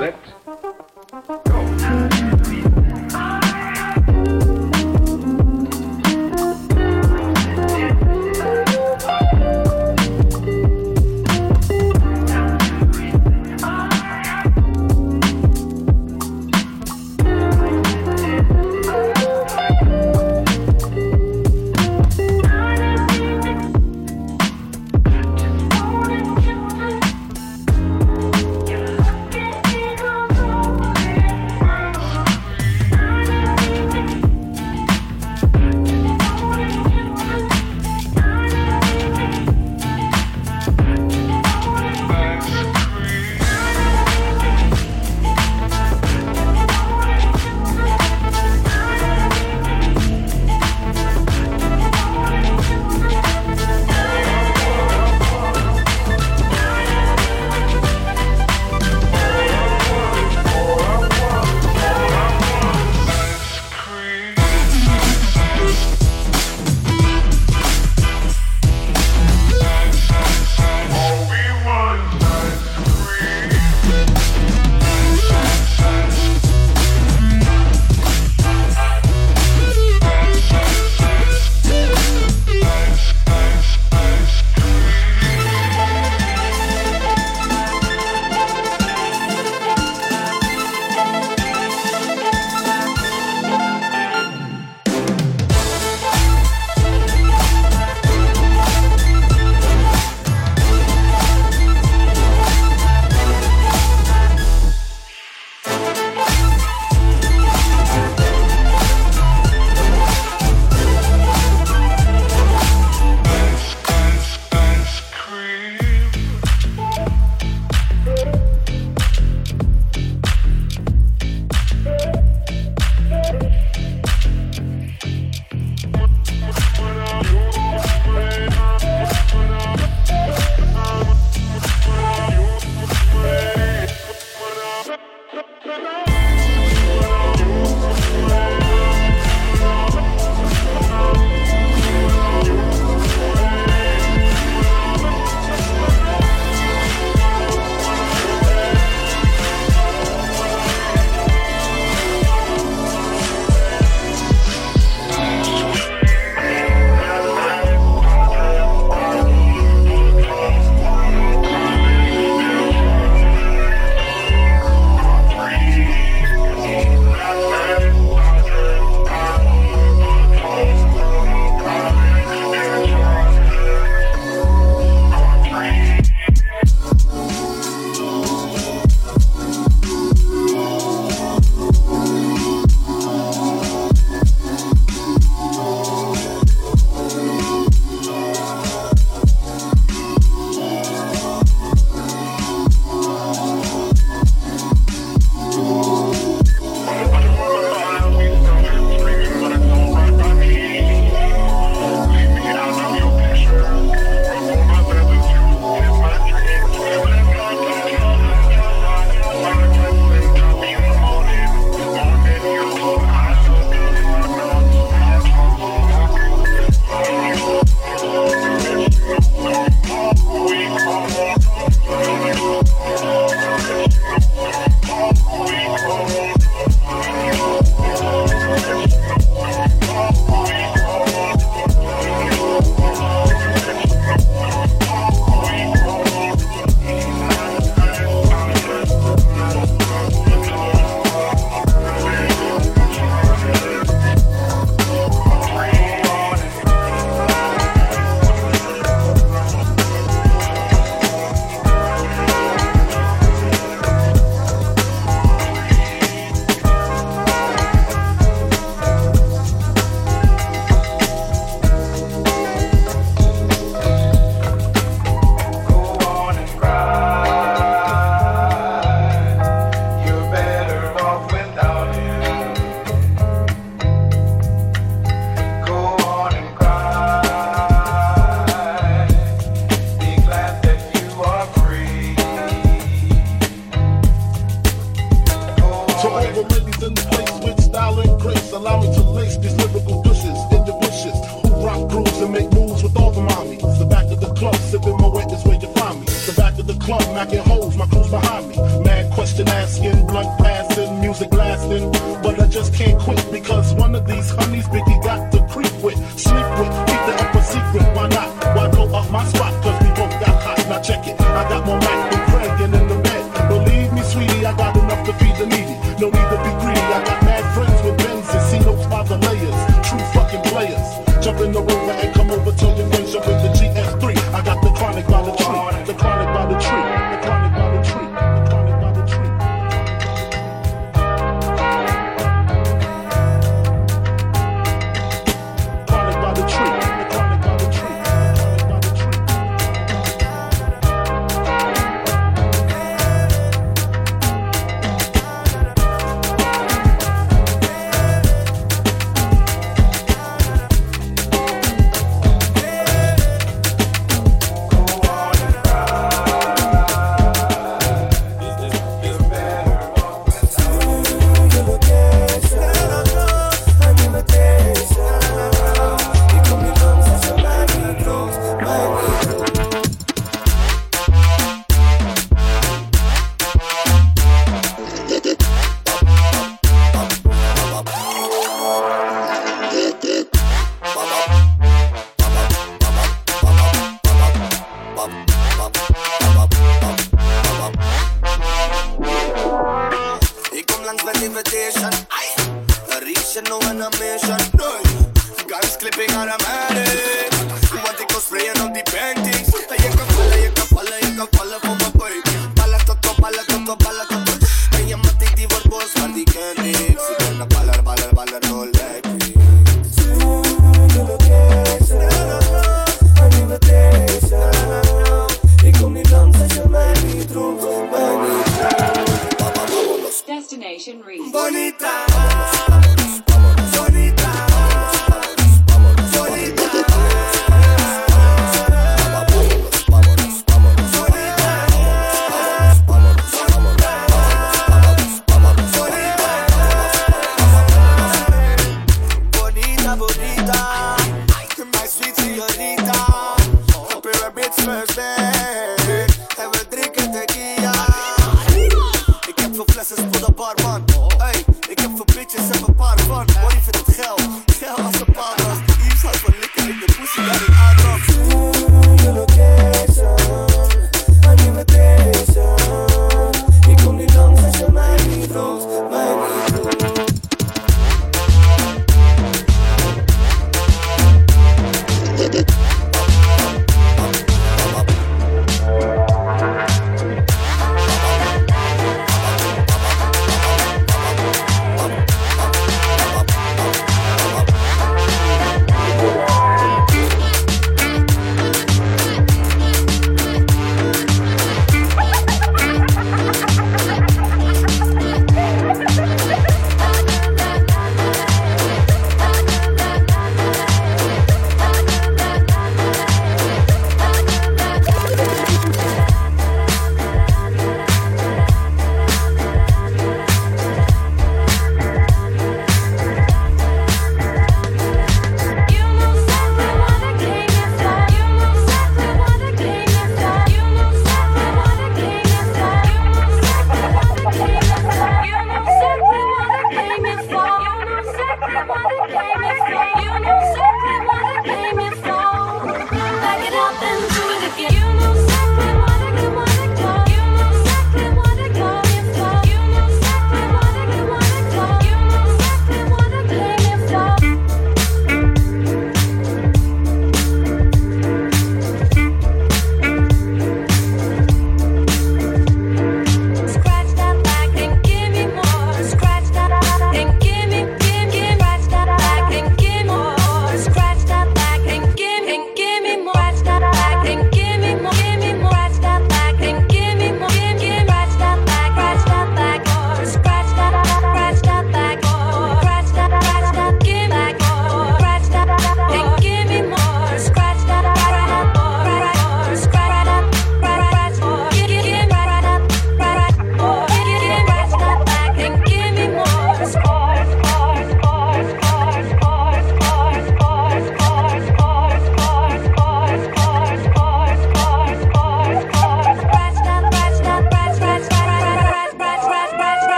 set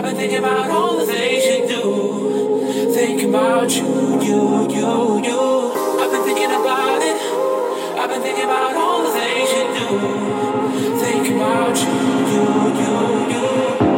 I've been thinking about all the things you do. Thinking about you, you, you, you. I've been thinking about it. I've been thinking about all the things you do. Thinking about you, you, you, you.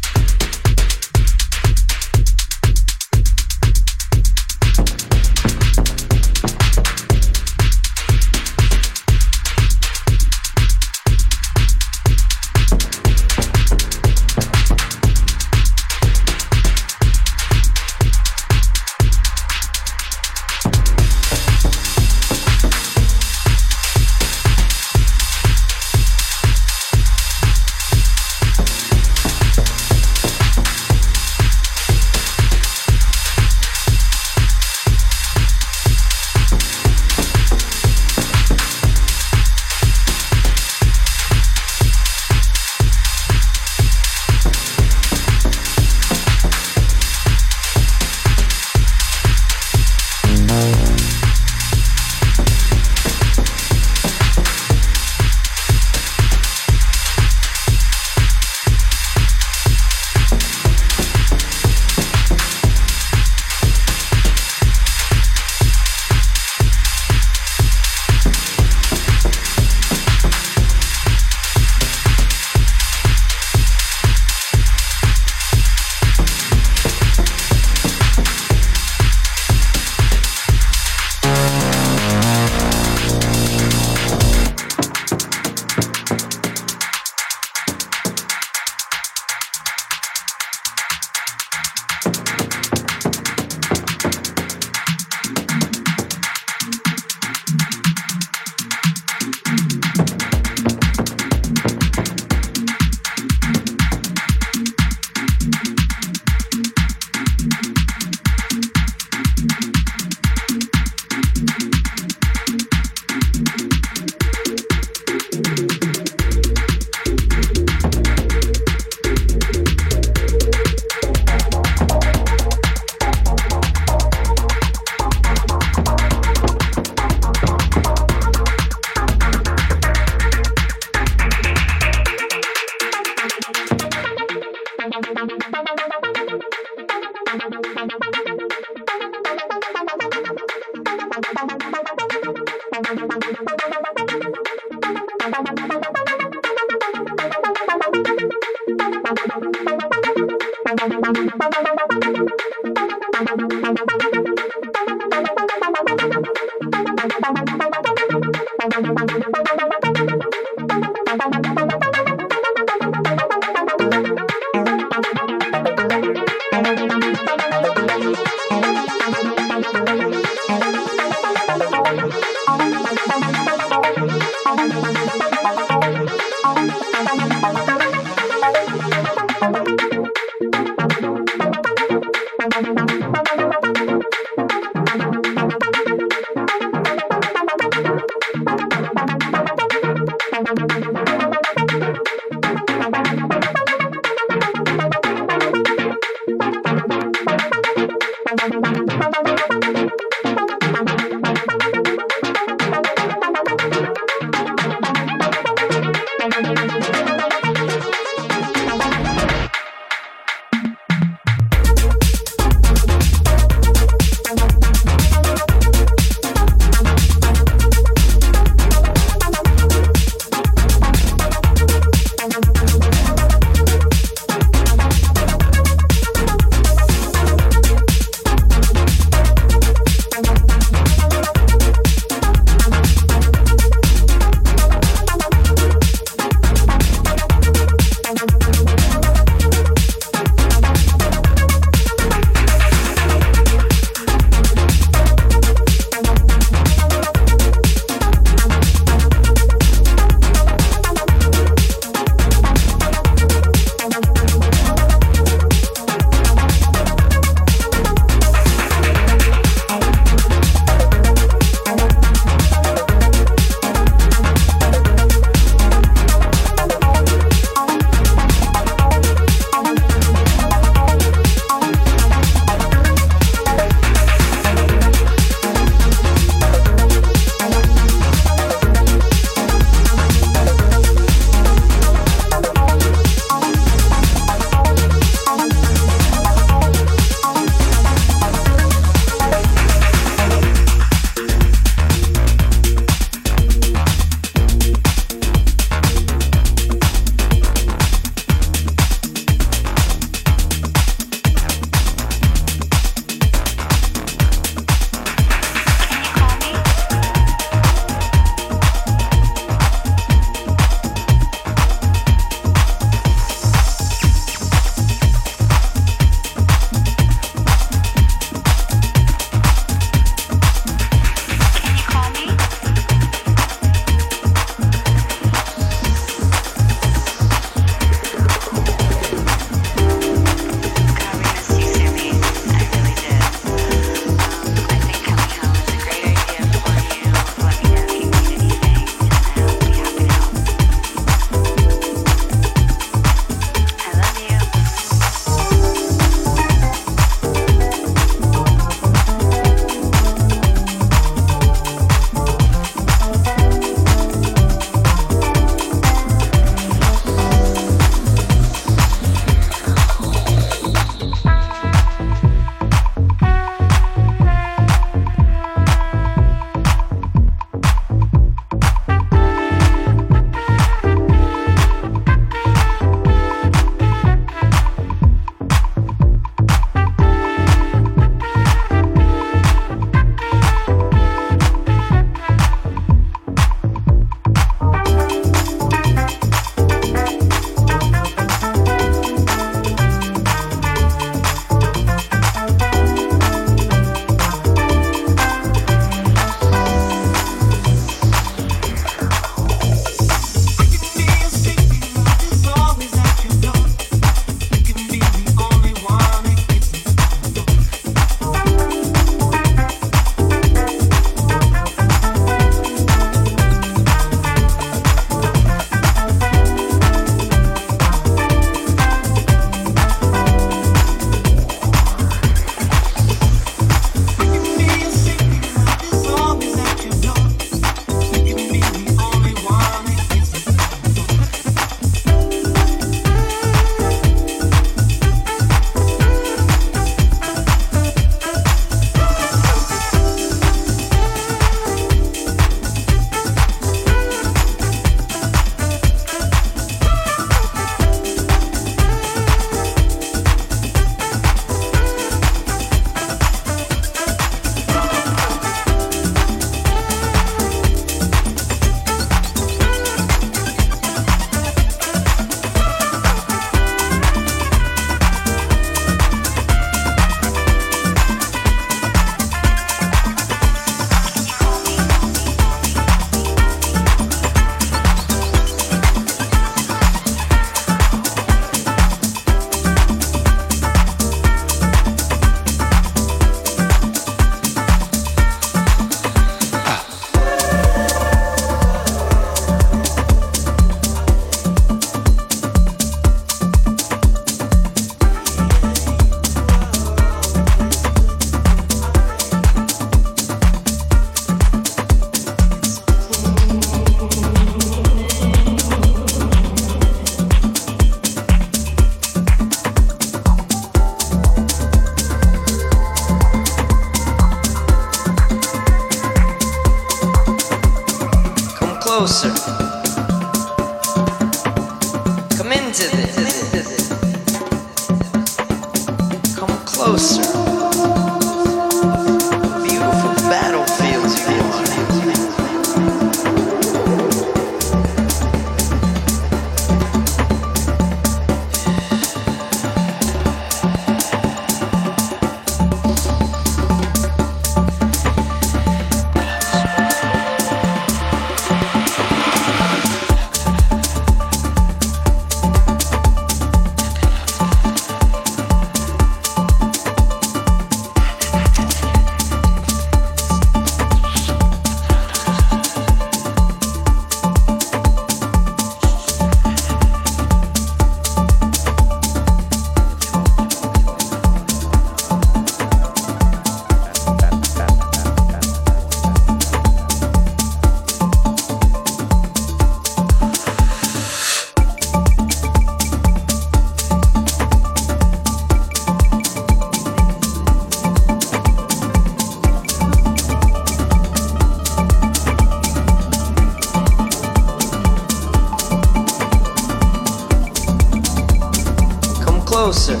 Closer.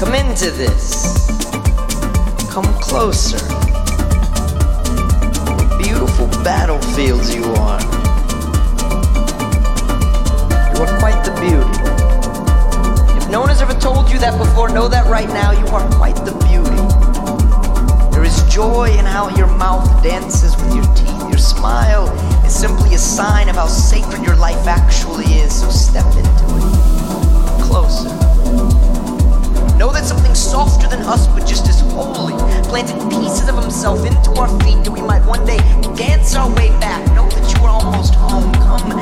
Come into this. Come closer. Beautiful battlefields you are. You are quite the beauty. If no one has ever told you that before, know that right now you are quite the beauty. There is joy in how your mouth dances with your teeth. Your smile is simply a sign of how sacred your life actually is. So step into it. Closer. Know that something softer than us, but just as holy, planted pieces of himself into our feet that we might one day dance our way back. Know that you are almost home. Come